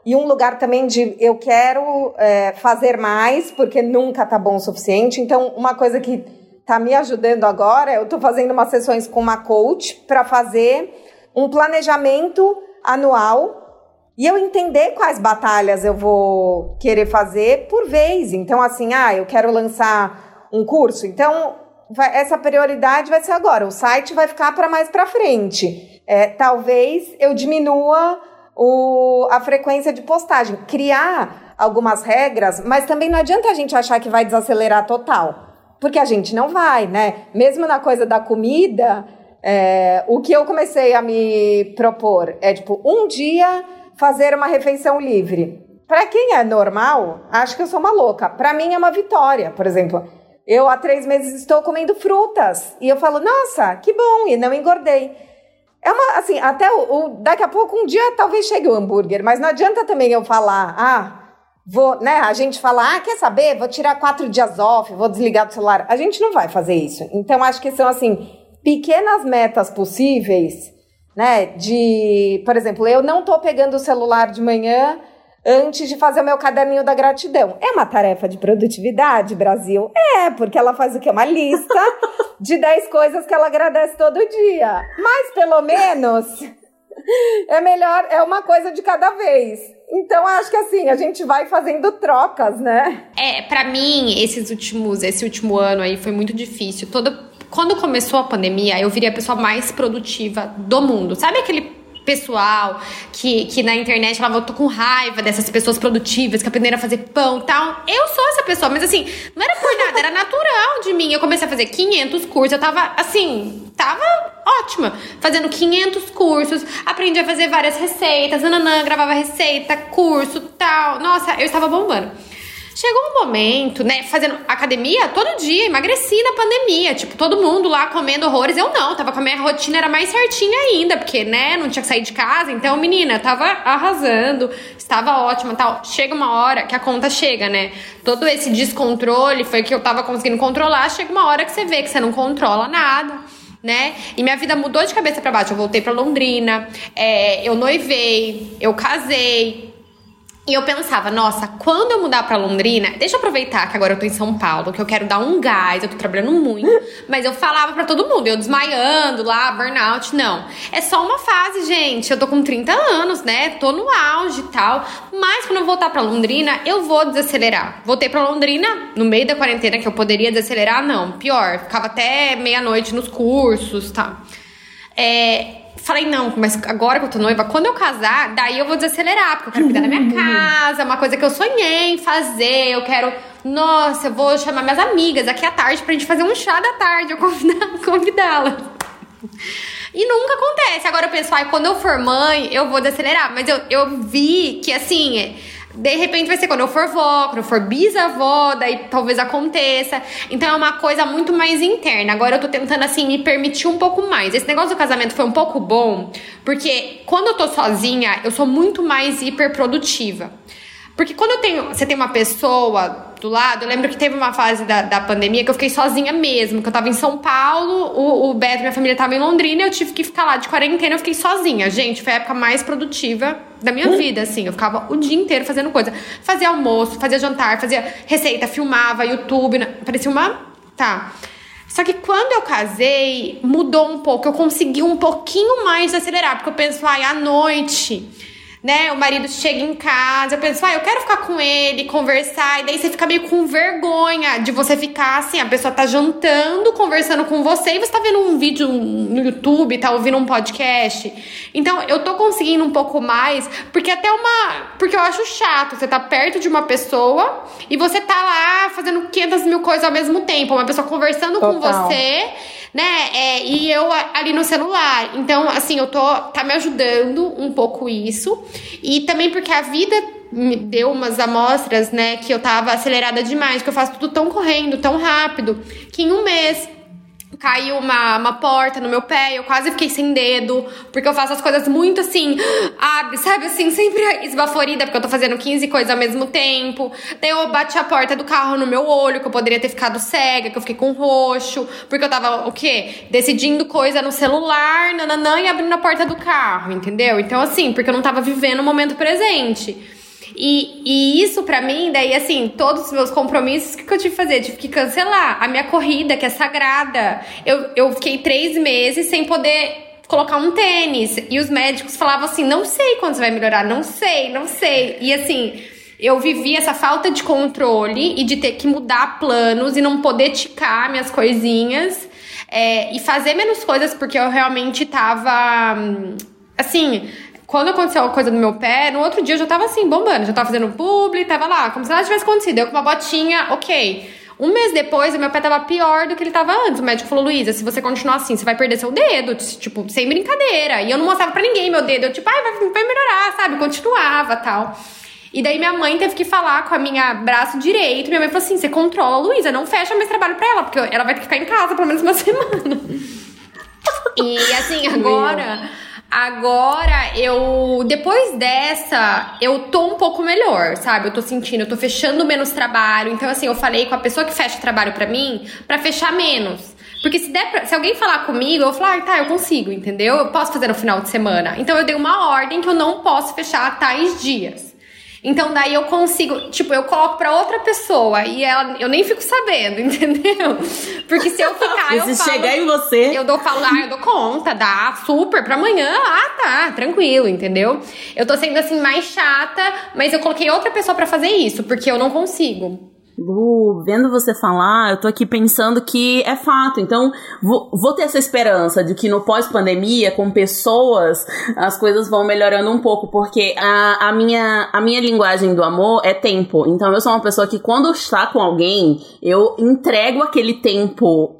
e um lugar também de eu quero é, fazer mais, porque nunca tá bom o suficiente. Então, uma coisa que tá me ajudando agora, eu tô fazendo umas sessões com uma coach para fazer um planejamento anual e eu entender quais batalhas eu vou querer fazer por vez. Então, assim, ah, eu quero lançar um curso, então vai, essa prioridade vai ser agora. O site vai ficar para mais para frente. É, talvez eu diminua o, a frequência de postagem, criar algumas regras, mas também não adianta a gente achar que vai desacelerar total, porque a gente não vai, né? Mesmo na coisa da comida, é, o que eu comecei a me propor é tipo um dia fazer uma refeição livre. Para quem é normal, acho que eu sou uma louca. Para mim é uma vitória, por exemplo. Eu há três meses estou comendo frutas e eu falo, nossa, que bom, e não engordei. É uma, assim, até o, o, daqui a pouco, um dia talvez chegue o hambúrguer, mas não adianta também eu falar, ah, vou, né, a gente falar, ah, quer saber, vou tirar quatro dias off, vou desligar do celular. A gente não vai fazer isso. Então, acho que são, assim, pequenas metas possíveis, né, de, por exemplo, eu não tô pegando o celular de manhã antes de fazer o meu caderninho da gratidão. É uma tarefa de produtividade, Brasil? É, porque ela faz o quê? Uma lista de 10 coisas que ela agradece todo dia. Mas pelo menos é melhor, é uma coisa de cada vez. Então acho que assim, a gente vai fazendo trocas, né? É, para mim, esses últimos, esse último ano aí foi muito difícil. Todo quando começou a pandemia, eu virei a pessoa mais produtiva do mundo. Sabe aquele pessoal que, que na internet eu tô com raiva dessas pessoas produtivas que aprenderam a fazer pão e tal. Eu sou essa pessoa, mas assim, não era por nada, era natural de mim. Eu comecei a fazer 500 cursos, eu tava assim, tava ótima, fazendo 500 cursos, aprendi a fazer várias receitas, nananã, gravava receita, curso, tal. Nossa, eu estava bombando. Chegou um momento, né, fazendo academia todo dia, emagreci na pandemia, tipo, todo mundo lá comendo horrores, eu não, tava com a minha rotina, era mais certinha ainda, porque, né, não tinha que sair de casa, então, menina, tava arrasando, estava ótima tal. Chega uma hora que a conta chega, né, todo esse descontrole foi que eu tava conseguindo controlar, chega uma hora que você vê que você não controla nada né? E minha vida mudou de cabeça para baixo. Eu voltei para Londrina, é, eu noivei, eu casei, e eu pensava, nossa, quando eu mudar pra Londrina, deixa eu aproveitar que agora eu tô em São Paulo, que eu quero dar um gás, eu tô trabalhando muito. mas eu falava para todo mundo, eu desmaiando lá, burnout, não. É só uma fase, gente. Eu tô com 30 anos, né? Tô no auge e tal. Mas quando eu voltar pra Londrina, eu vou desacelerar. Voltei pra Londrina no meio da quarentena, que eu poderia desacelerar, não. Pior, ficava até meia-noite nos cursos, tá? É, falei, não, mas agora que eu tô noiva, quando eu casar, daí eu vou desacelerar, porque eu quero cuidar da minha casa, uma coisa que eu sonhei em fazer, eu quero. Nossa, eu vou chamar minhas amigas aqui à tarde pra gente fazer um chá da tarde, eu convidá-las. E nunca acontece. Agora eu penso, ai, quando eu for mãe, eu vou desacelerar. Mas eu, eu vi que assim de repente vai ser quando eu for vó, quando eu for bisavó, daí talvez aconteça. Então é uma coisa muito mais interna. Agora eu tô tentando, assim, me permitir um pouco mais. Esse negócio do casamento foi um pouco bom, porque quando eu tô sozinha, eu sou muito mais hiperprodutiva. Porque quando eu tenho, você tem uma pessoa do lado, eu lembro que teve uma fase da, da pandemia que eu fiquei sozinha mesmo, que eu tava em São Paulo, o, o Beto, minha família tava em Londrina, eu tive que ficar lá de quarentena, eu fiquei sozinha. Gente, foi a época mais produtiva da minha hum. vida, assim. Eu ficava o dia inteiro fazendo coisa. Fazia almoço, fazia jantar, fazia receita, filmava, YouTube, parecia uma. Tá. Só que quando eu casei, mudou um pouco. Eu consegui um pouquinho mais acelerar, porque eu penso, ai, à noite né? O marido chega em casa, eu penso, ah, eu quero ficar com ele, conversar, e daí você fica meio com vergonha de você ficar assim, a pessoa tá jantando, conversando com você, e você tá vendo um vídeo no YouTube, tá ouvindo um podcast. Então, eu tô conseguindo um pouco mais, porque até uma. Porque eu acho chato, você tá perto de uma pessoa e você tá lá fazendo 500 mil coisas ao mesmo tempo, uma pessoa conversando Total. com você né? É, e eu ali no celular. Então, assim, eu tô. tá me ajudando um pouco isso. E também porque a vida me deu umas amostras, né, que eu tava acelerada demais, que eu faço tudo tão correndo, tão rápido, que em um mês caiu uma, uma porta no meu pé, eu quase fiquei sem dedo, porque eu faço as coisas muito assim, abre, sabe assim, sempre esbaforida, porque eu tô fazendo 15 coisas ao mesmo tempo. Daí eu bati a porta do carro no meu olho, que eu poderia ter ficado cega, que eu fiquei com roxo, porque eu tava, o quê? Decidindo coisa no celular, nananã, e abrindo a porta do carro, entendeu? Então assim, porque eu não tava vivendo o momento presente. E, e isso para mim, daí assim, todos os meus compromissos, o que, que eu tive que fazer? tive que cancelar a minha corrida, que é sagrada. Eu, eu fiquei três meses sem poder colocar um tênis. E os médicos falavam assim: não sei quando você vai melhorar, não sei, não sei. E assim. Eu vivi essa falta de controle e de ter que mudar planos e não poder ticar minhas coisinhas é, e fazer menos coisas porque eu realmente tava. Hum, assim, quando aconteceu a coisa no meu pé, no outro dia eu já tava assim, bombando. Já tava fazendo publi, tava lá, como se nada tivesse acontecido. Eu com uma botinha, ok. Um mês depois, o meu pé tava pior do que ele tava antes. O médico falou, Luísa, se você continuar assim, você vai perder seu dedo. Tipo, sem brincadeira. E eu não mostrava pra ninguém meu dedo. Eu, tipo, ai, vai, vai melhorar, sabe? Continuava tal. E daí minha mãe teve que falar com a minha braço direito. Minha mãe falou assim: você controla a Luísa, não fecha mais trabalho pra ela, porque ela vai ter que ficar em casa pelo menos uma semana. e assim, agora. Agora, eu. Depois dessa, eu tô um pouco melhor, sabe? Eu tô sentindo, eu tô fechando menos trabalho. Então, assim, eu falei com a pessoa que fecha trabalho para mim para fechar menos. Porque se, der pra, se alguém falar comigo, eu vou falar, ah, tá, eu consigo, entendeu? Eu posso fazer no final de semana. Então eu dei uma ordem que eu não posso fechar tais dias. Então daí eu consigo, tipo, eu coloco pra outra pessoa e ela, eu nem fico sabendo, entendeu? Porque se eu ficar, eu se falo, chegar em você, eu dou falo, ah, eu dou conta, dá super pra amanhã. Ah, tá, tranquilo, entendeu? Eu tô sendo assim mais chata, mas eu coloquei outra pessoa para fazer isso, porque eu não consigo. Lu, vendo você falar, eu tô aqui pensando que é fato. Então, vou, vou ter essa esperança de que no pós-pandemia, com pessoas, as coisas vão melhorando um pouco, porque a, a, minha, a minha linguagem do amor é tempo. Então, eu sou uma pessoa que quando está com alguém, eu entrego aquele tempo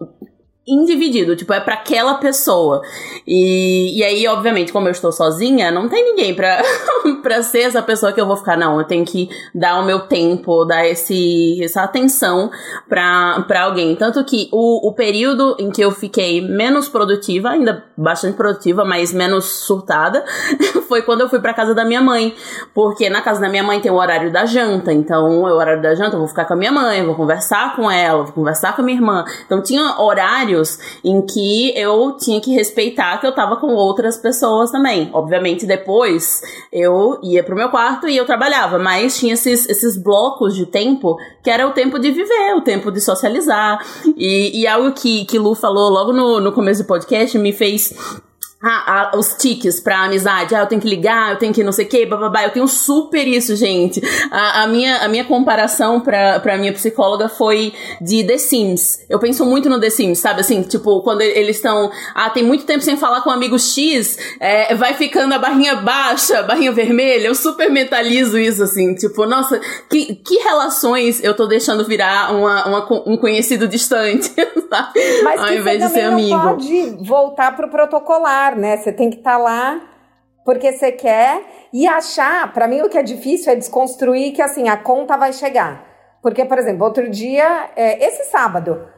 individido, tipo, é para aquela pessoa. E, e aí, obviamente, como eu estou sozinha, não tem ninguém pra, pra ser essa pessoa que eu vou ficar, não, eu tenho que dar o meu tempo, dar esse, essa atenção pra, pra alguém. Tanto que o, o período em que eu fiquei menos produtiva, ainda bastante produtiva, mas menos surtada, foi quando eu fui pra casa da minha mãe. Porque na casa da minha mãe tem o horário da janta, então o horário da janta eu vou ficar com a minha mãe, vou conversar com ela, vou conversar com a minha irmã. Então tinha horário horários em que eu tinha que respeitar que eu tava com outras pessoas também. Obviamente, depois eu ia pro meu quarto e eu trabalhava, mas tinha esses, esses blocos de tempo que era o tempo de viver, o tempo de socializar. E, e algo que, que Lu falou logo no, no começo do podcast me fez ah, ah, os tiques pra amizade, ah, eu tenho que ligar, eu tenho que não sei o que, bababá, eu tenho super isso, gente. A, a, minha, a minha comparação pra, pra minha psicóloga foi de The Sims. Eu penso muito no The Sims, sabe? Assim, tipo, quando eles estão, ah, tem muito tempo sem falar com o amigo X, é, vai ficando a barrinha baixa, barrinha vermelha, eu super mentalizo isso, assim, tipo, nossa, que, que relações eu tô deixando virar uma, uma um conhecido distante, sabe? Mas Ao invés de ser amigo. Não pode voltar pro protocolar né? Você tem que estar tá lá porque você quer e achar. Para mim, o que é difícil é desconstruir que assim a conta vai chegar. Porque, por exemplo, outro dia, é, esse sábado,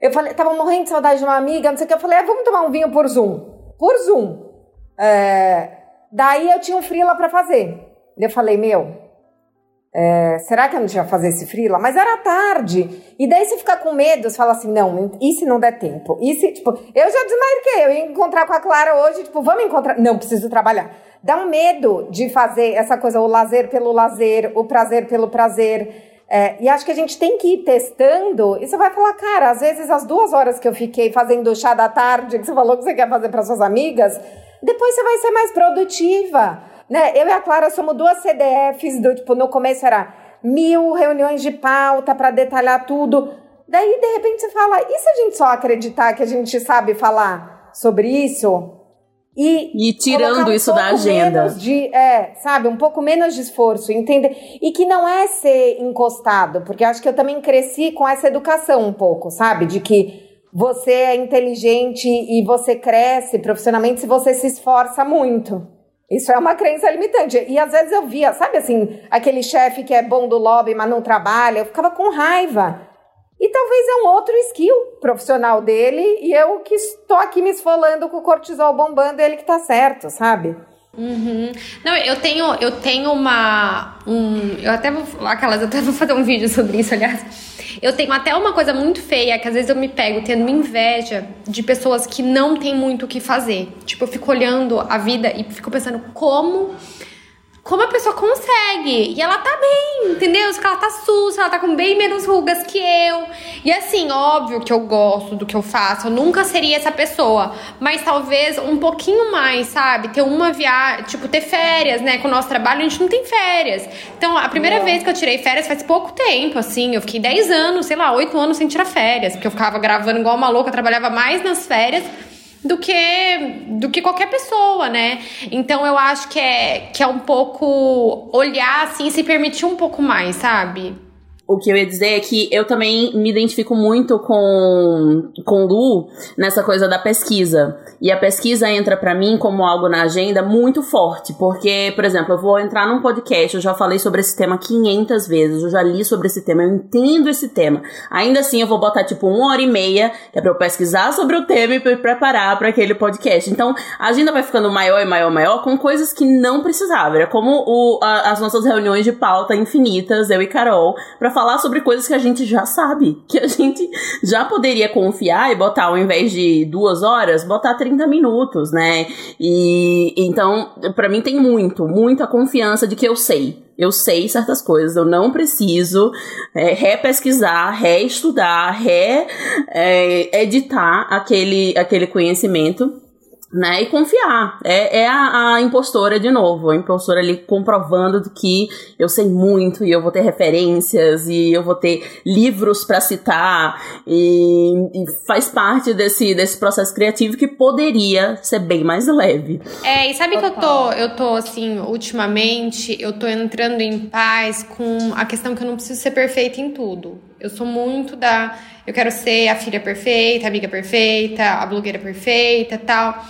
eu falei, tava morrendo de saudade de uma amiga, não sei o que. Eu falei, ah, vamos tomar um vinho por Zoom. Por Zoom. É, daí eu tinha um freela para fazer. Eu falei, meu, é, será que eu não tinha fazer esse freela? Mas era tarde. E daí você fica com medo, você fala assim, não, e se não der tempo? E se, tipo, eu já desmarquei, eu ia encontrar com a Clara hoje, tipo, vamos encontrar. Não, preciso trabalhar. Dá um medo de fazer essa coisa, o lazer pelo lazer, o prazer pelo prazer. É, e acho que a gente tem que ir testando. E você vai falar, cara, às vezes as duas horas que eu fiquei fazendo chá da tarde, que você falou que você quer fazer para suas amigas, depois você vai ser mais produtiva né? Eu e a Clara somos duas CDFs do tipo, no começo era mil reuniões de pauta para detalhar tudo. Daí, de repente, você fala, e se a gente só acreditar que a gente sabe falar sobre isso? E, e tirando um isso da agenda. De, é, sabe, um pouco menos de esforço, entender? E que não é ser encostado, porque acho que eu também cresci com essa educação um pouco, sabe? De que você é inteligente e você cresce profissionalmente se você se esforça muito. Isso é uma crença limitante. E às vezes eu via, sabe assim, aquele chefe que é bom do lobby, mas não trabalha, eu ficava com raiva. E talvez é um outro skill profissional dele e eu que estou aqui me esfolando com o cortisol bombando, ele que tá certo, sabe? Uhum. Não, eu tenho, eu tenho uma. Um, eu até vou. Aquelas, eu até vou fazer um vídeo sobre isso, aliás. Eu tenho até uma coisa muito feia, que às vezes eu me pego tendo inveja de pessoas que não têm muito o que fazer. Tipo, eu fico olhando a vida e fico pensando como como a pessoa consegue. E ela tá bem, entendeu? Se ela tá sussa, ela tá com bem menos rugas que eu. E assim, óbvio que eu gosto do que eu faço, eu nunca seria essa pessoa. Mas talvez um pouquinho mais, sabe? Ter uma viagem, tipo, ter férias, né? Com o nosso trabalho, a gente não tem férias. Então, a primeira vez que eu tirei férias faz pouco tempo, assim. Eu fiquei 10 anos, sei lá, 8 anos sem tirar férias. Porque eu ficava gravando igual uma louca, eu trabalhava mais nas férias do que do que qualquer pessoa, né? Então eu acho que é que é um pouco olhar assim, se permitir um pouco mais, sabe? O que eu ia dizer é que eu também me identifico muito com, com Lu nessa coisa da pesquisa. E a pesquisa entra para mim como algo na agenda muito forte, porque, por exemplo, eu vou entrar num podcast, eu já falei sobre esse tema 500 vezes, eu já li sobre esse tema, eu entendo esse tema. Ainda assim, eu vou botar tipo uma hora e meia, que é pra eu pesquisar sobre o tema e me preparar para aquele podcast. Então, a agenda vai ficando maior e maior e maior com coisas que não precisava. Era como o, a, as nossas reuniões de pauta infinitas, eu e Carol, pra falar sobre coisas que a gente já sabe, que a gente já poderia confiar e botar, ao invés de duas horas, botar 30 minutos, né? E então, para mim tem muito, muita confiança de que eu sei. Eu sei certas coisas, eu não preciso é, repesquisar, reestudar, reeditar é, aquele, aquele conhecimento né? E confiar. É, é a, a, impostora de novo, a impostora ali comprovando que eu sei muito e eu vou ter referências e eu vou ter livros para citar e, e, faz parte desse, desse processo criativo que poderia ser bem mais leve. É, e sabe Total. que eu tô, eu tô assim, ultimamente, eu tô entrando em paz com a questão que eu não preciso ser perfeita em tudo. Eu sou muito da. Eu quero ser a filha perfeita, a amiga perfeita, a blogueira perfeita tal.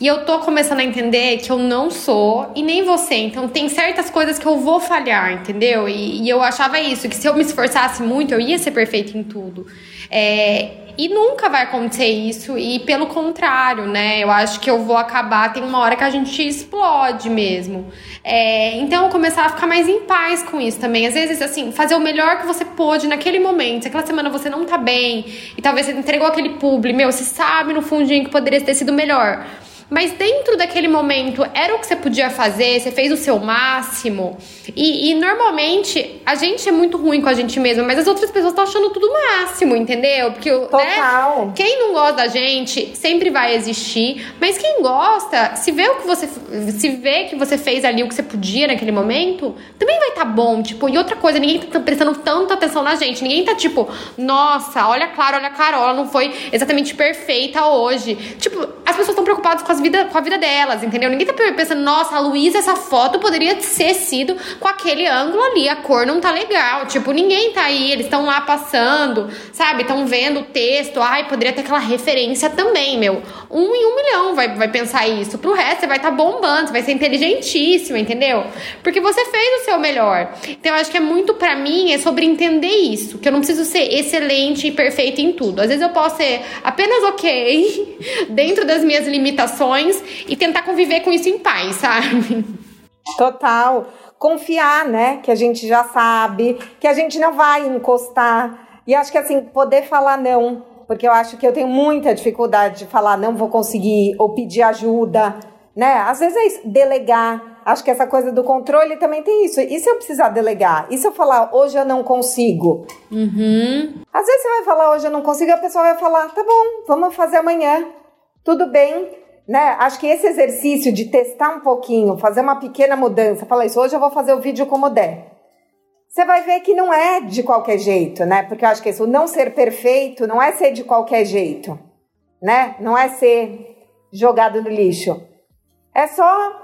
E eu tô começando a entender que eu não sou e nem você. Então tem certas coisas que eu vou falhar, entendeu? E, e eu achava isso, que se eu me esforçasse muito, eu ia ser perfeita em tudo. É, e nunca vai acontecer isso, e pelo contrário, né? Eu acho que eu vou acabar, tem uma hora que a gente explode mesmo. É, então, começar a ficar mais em paz com isso também. Às vezes, assim, fazer o melhor que você pôde naquele momento. Se aquela semana você não tá bem, e talvez você entregou aquele publi, meu, você sabe no fundinho que poderia ter sido melhor. Mas dentro daquele momento, era o que você podia fazer, você fez o seu máximo. E, e normalmente, a gente é muito ruim com a gente mesma, mas as outras pessoas estão achando tudo máximo, entendeu? Porque, né, Total. Né, quem não gosta da gente sempre vai existir, mas quem gosta, se vê o que você se vê que você fez ali o que você podia naquele momento, também vai estar tá bom, tipo, e outra coisa, ninguém tá prestando tanta atenção na gente, ninguém tá tipo, nossa, olha a Clara, olha a Carola, não foi exatamente perfeita hoje. Tipo, as pessoas estão preocupadas com as vida, com a vida delas, entendeu? Ninguém tá pensando, nossa, a Luísa, essa foto poderia ter sido com aquele ângulo ali, a cor não tá legal. Tipo, ninguém tá aí, eles estão lá passando, sabe? Estão vendo o texto, ai, poderia ter aquela referência também, meu. Um em um milhão vai, vai pensar isso. Pro resto, você vai estar tá bombando, você vai ser inteligentíssimo, entendeu? Porque você fez o seu melhor. Então, eu acho que é muito para mim, é sobre entender isso, que eu não preciso ser excelente e perfeito em tudo. Às vezes eu posso ser apenas ok, dentro das minhas limitações e tentar conviver com isso em paz, sabe? Total. Confiar, né? Que a gente já sabe, que a gente não vai encostar. E acho que assim, poder falar não, porque eu acho que eu tenho muita dificuldade de falar não vou conseguir ou pedir ajuda, né? Às vezes é isso, delegar. Acho que essa coisa do controle também tem isso. E se eu precisar delegar? E se eu falar hoje eu não consigo? Uhum. Às vezes você vai falar hoje eu não consigo, a pessoa vai falar tá bom, vamos fazer amanhã. Tudo bem né? Acho que esse exercício de testar um pouquinho, fazer uma pequena mudança, falar isso, hoje eu vou fazer o vídeo como der. Você vai ver que não é de qualquer jeito, né? Porque eu acho que isso, não ser perfeito, não é ser de qualquer jeito, né? Não é ser jogado no lixo. É só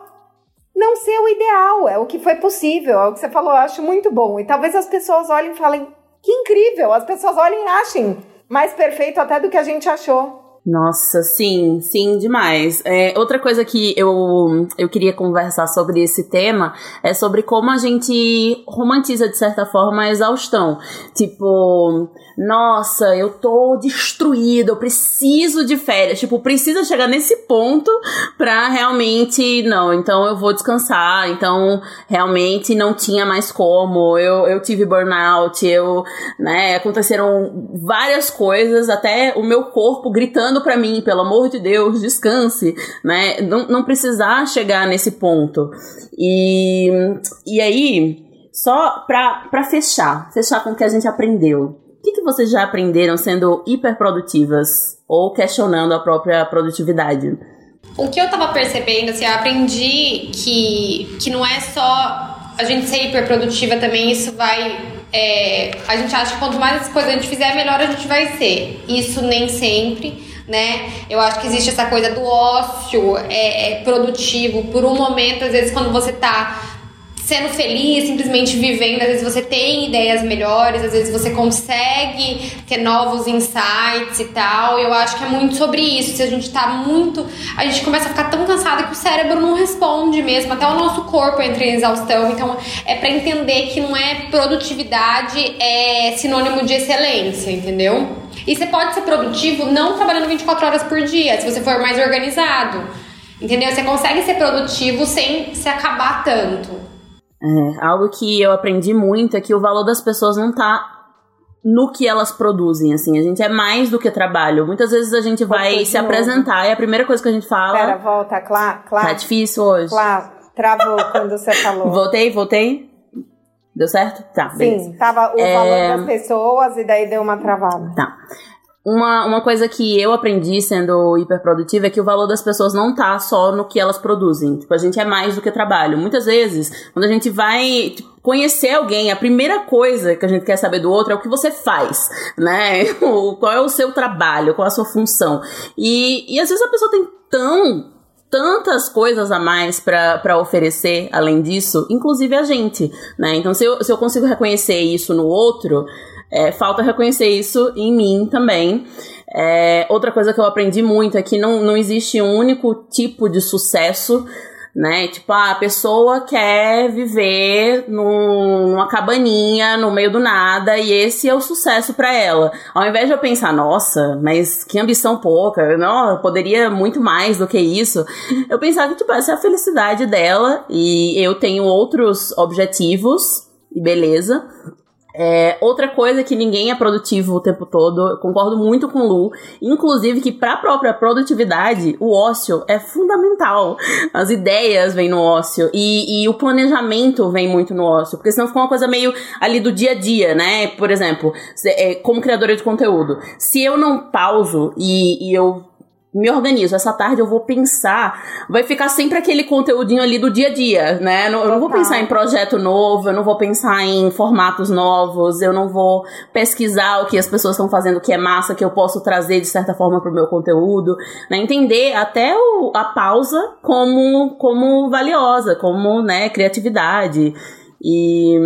não ser o ideal, é o que foi possível, é o que você falou, eu acho muito bom. E talvez as pessoas olhem e falem, que incrível, as pessoas olhem e achem mais perfeito até do que a gente achou. Nossa, sim, sim, demais. É, outra coisa que eu, eu queria conversar sobre esse tema é sobre como a gente romantiza, de certa forma, a exaustão. Tipo, nossa, eu tô destruída, eu preciso de férias. Tipo, precisa chegar nesse ponto pra realmente, não, então eu vou descansar, então realmente não tinha mais como, eu, eu tive burnout, eu, né, aconteceram várias coisas, até o meu corpo gritando pra mim, pelo amor de Deus, descanse, né, não, não precisar chegar nesse ponto. E, e aí, só pra, pra fechar, fechar com o que a gente aprendeu. O que, que vocês já aprenderam sendo hiperprodutivas ou questionando a própria produtividade? O que eu tava percebendo, assim, eu aprendi que, que não é só a gente ser hiperprodutiva também, isso vai. É, a gente acha que quanto mais coisas a gente fizer, melhor a gente vai ser. Isso nem sempre, né? Eu acho que existe essa coisa do ócio é, é produtivo. Por um momento, às vezes, quando você tá sendo feliz, simplesmente vivendo. Às vezes você tem ideias melhores, às vezes você consegue ter novos insights e tal. Eu acho que é muito sobre isso. Se a gente tá muito. A gente começa a ficar tão cansado que o cérebro não responde mesmo, até o nosso corpo entra em exaustão. Então é para entender que não é produtividade, é sinônimo de excelência, entendeu? E você pode ser produtivo não trabalhando 24 horas por dia, se você for mais organizado. Entendeu? Você consegue ser produtivo sem se acabar tanto. É, algo que eu aprendi muito é que o valor das pessoas não tá no que elas produzem, assim. A gente é mais do que trabalho. Muitas vezes a gente vai se novo. apresentar e a primeira coisa que a gente fala. Pera, volta, claro, claro. Tá difícil hoje. Claro, travou quando você falou. Voltei, voltei. Deu certo? Tá, Sim, tava o é... valor das pessoas e daí deu uma travada. Tá. Uma, uma coisa que eu aprendi sendo hiperprodutiva é que o valor das pessoas não tá só no que elas produzem. Tipo, a gente é mais do que trabalho. Muitas vezes, quando a gente vai tipo, conhecer alguém, a primeira coisa que a gente quer saber do outro é o que você faz, né? qual é o seu trabalho, qual é a sua função. E, e às vezes a pessoa tem tão tantas coisas a mais para oferecer além disso, inclusive a gente, né? Então, se eu, se eu consigo reconhecer isso no outro, é, falta reconhecer isso em mim também. É, outra coisa que eu aprendi muito é que não, não existe um único tipo de sucesso né? Tipo, ah, a pessoa quer viver num, numa cabaninha no meio do nada e esse é o sucesso para ela. Ao invés de eu pensar, nossa, mas que ambição pouca, não, poderia muito mais do que isso. Eu pensava que, tipo, essa é a felicidade dela e eu tenho outros objetivos e beleza. É, outra coisa que ninguém é produtivo o tempo todo, concordo muito com o Lu, inclusive que para a própria produtividade, o ócio é fundamental. As ideias vêm no ócio e, e, o planejamento vem muito no ócio, porque senão fica uma coisa meio ali do dia a dia, né? Por exemplo, é, como criadora de conteúdo, se eu não pauso e, e eu me organizo. Essa tarde eu vou pensar. Vai ficar sempre aquele conteúdinho ali do dia a dia, né? Eu não vou pensar em projeto novo, eu não vou pensar em formatos novos, eu não vou pesquisar o que as pessoas estão fazendo que é massa, que eu posso trazer de certa forma pro meu conteúdo. Né? Entender até o, a pausa como, como valiosa, como né, criatividade. E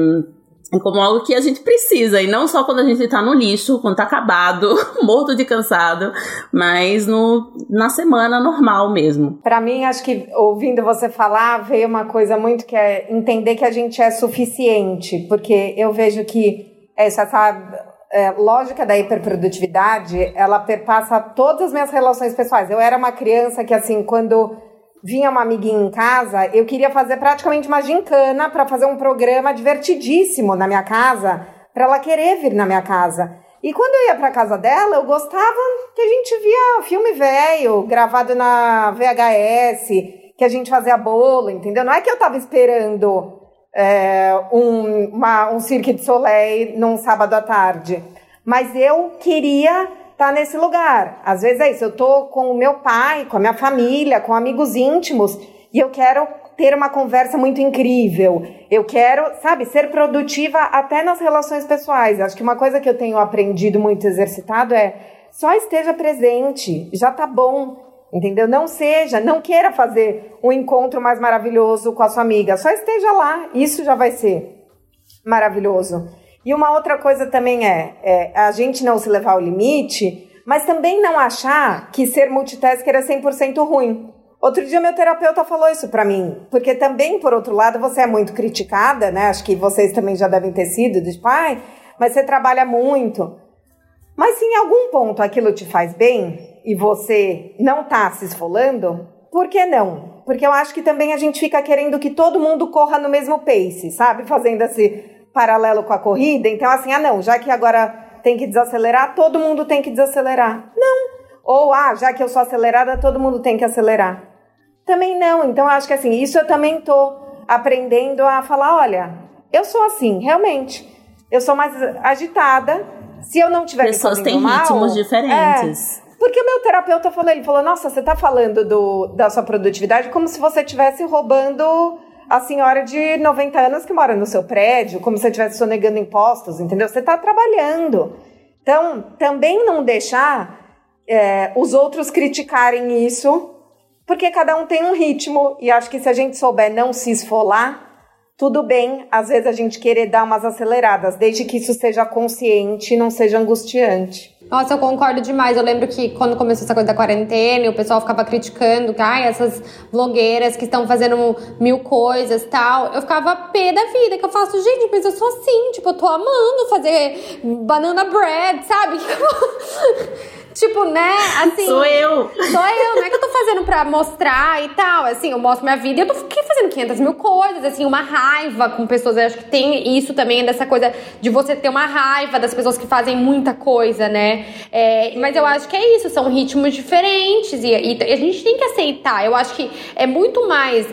como algo que a gente precisa, e não só quando a gente tá no lixo, quando tá acabado, morto de cansado, mas no, na semana normal mesmo. Para mim, acho que ouvindo você falar, veio uma coisa muito que é entender que a gente é suficiente, porque eu vejo que essa, essa é, lógica da hiperprodutividade, ela perpassa todas as minhas relações pessoais. Eu era uma criança que, assim, quando vinha uma amiguinha em casa, eu queria fazer praticamente uma gincana para fazer um programa divertidíssimo na minha casa, para ela querer vir na minha casa. E quando eu ia para casa dela, eu gostava que a gente via filme velho, gravado na VHS, que a gente fazia bolo, entendeu? Não é que eu tava esperando é, um, uma, um Cirque de Soleil num sábado à tarde, mas eu queria tá nesse lugar. Às vezes é isso, eu tô com o meu pai, com a minha família, com amigos íntimos e eu quero ter uma conversa muito incrível. Eu quero, sabe, ser produtiva até nas relações pessoais. Acho que uma coisa que eu tenho aprendido muito exercitado é só esteja presente, já tá bom. Entendeu? Não seja, não queira fazer um encontro mais maravilhoso com a sua amiga, só esteja lá, isso já vai ser maravilhoso. E uma outra coisa também é, é, a gente não se levar ao limite, mas também não achar que ser multitasker é 100% ruim. Outro dia meu terapeuta falou isso para mim, porque também, por outro lado, você é muito criticada, né? Acho que vocês também já devem ter sido, de pai, mas você trabalha muito. Mas se em algum ponto aquilo te faz bem e você não tá se esfolando, por que não? Porque eu acho que também a gente fica querendo que todo mundo corra no mesmo pace, sabe? Fazendo assim, paralelo com a corrida, então assim, ah não, já que agora tem que desacelerar, todo mundo tem que desacelerar. Não. Ou, ah, já que eu sou acelerada, todo mundo tem que acelerar. Também não. Então, acho que assim, isso eu também tô aprendendo a falar, olha, eu sou assim, realmente. Eu sou mais agitada. Se eu não tiver Pessoas têm mal, ritmos diferentes. É, porque o meu terapeuta falou, ele falou, nossa, você tá falando do, da sua produtividade como se você estivesse roubando a senhora de 90 anos que mora no seu prédio, como se estivesse sonegando impostos, entendeu? Você está trabalhando. Então, também não deixar é, os outros criticarem isso, porque cada um tem um ritmo, e acho que se a gente souber não se esfolar, tudo bem, às vezes a gente querer dar umas aceleradas, desde que isso seja consciente e não seja angustiante. Nossa, eu concordo demais. Eu lembro que quando começou essa coisa da quarentena, o pessoal ficava criticando que ai, essas blogueiras que estão fazendo mil coisas tal. Eu ficava pé da vida, que eu faço, gente, mas eu sou assim, tipo, eu tô amando fazer banana bread, sabe? Tipo, né? Assim. Sou eu. Sou eu. Não é que eu tô fazendo pra mostrar e tal. Assim, eu mostro minha vida e eu tô fazendo 500 mil coisas. Assim, uma raiva com pessoas. Eu acho que tem isso também, dessa coisa de você ter uma raiva das pessoas que fazem muita coisa, né? É, mas eu acho que é isso. São ritmos diferentes e, e a gente tem que aceitar. Eu acho que é muito mais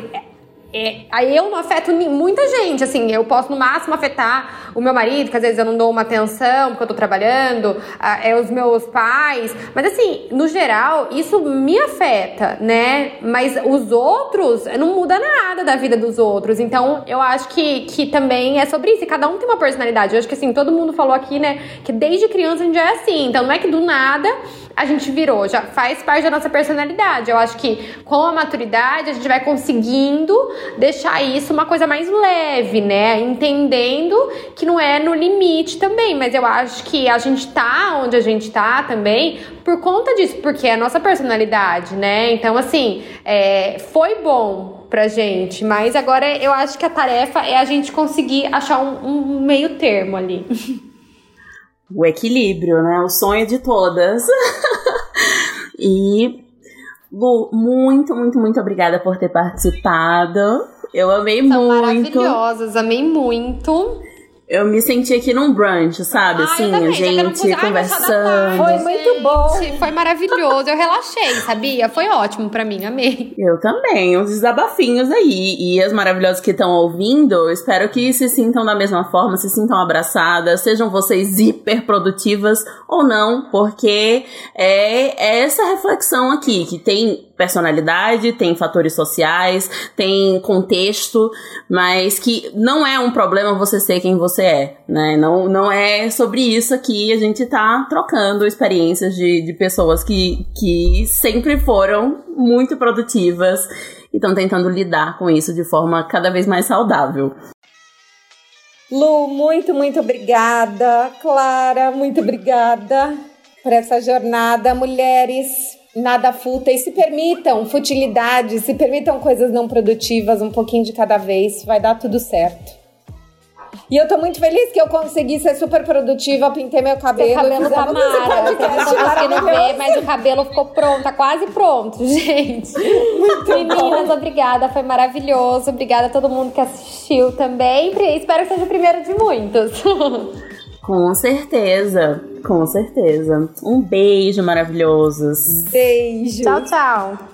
é, aí eu não afeto muita gente, assim, eu posso no máximo afetar o meu marido, que às vezes eu não dou uma atenção porque eu tô trabalhando, é os meus pais, mas assim, no geral, isso me afeta, né? Mas os outros, não muda nada da vida dos outros, então eu acho que, que também é sobre isso, e cada um tem uma personalidade, eu acho que assim, todo mundo falou aqui, né, que desde criança a gente é assim, então não é que do nada a gente virou, já faz parte da nossa personalidade. Eu acho que com a maturidade a gente vai conseguindo deixar isso uma coisa mais leve, né? Entendendo que não é no limite também, mas eu acho que a gente tá onde a gente tá também por conta disso, porque é a nossa personalidade, né? Então, assim, é, foi bom pra gente, mas agora eu acho que a tarefa é a gente conseguir achar um, um meio termo ali. o equilíbrio, né? O sonho de todas. e Lu, muito, muito, muito obrigada por ter participado. Eu amei São muito. maravilhosas, amei muito. Eu me senti aqui num brunch, sabe? Ah, assim, a gente conversando. Foi muito bom. Foi maravilhoso. Eu relaxei, sabia? Foi ótimo para mim, amei. Eu também. Uns desabafinhos aí. E as maravilhosas que estão ouvindo, espero que se sintam da mesma forma, se sintam abraçadas, sejam vocês hiper produtivas ou não, porque é, é essa reflexão aqui, que tem personalidade, tem fatores sociais, tem contexto, mas que não é um problema você ser quem você é, né? Não, não é sobre isso aqui a gente tá trocando experiências de, de pessoas que, que sempre foram muito produtivas e estão tentando lidar com isso de forma cada vez mais saudável. Lu, muito, muito obrigada. Clara, muito obrigada por essa jornada. Mulheres, nada fúteis, se permitam futilidades, se permitam coisas não produtivas, um pouquinho de cada vez, vai dar tudo certo. E eu tô muito feliz que eu consegui ser super produtiva, pintei meu cabelo. Seu cabelo tá mara. Podcast não ver, mas o cabelo ficou pronto, tá quase pronto, gente. Muito Meninas, bom. obrigada, foi maravilhoso. Obrigada a todo mundo que assistiu também. Espero que seja o primeiro de muitos. Com certeza, com certeza. Um beijo maravilhosos. Beijo. Tchau, tchau.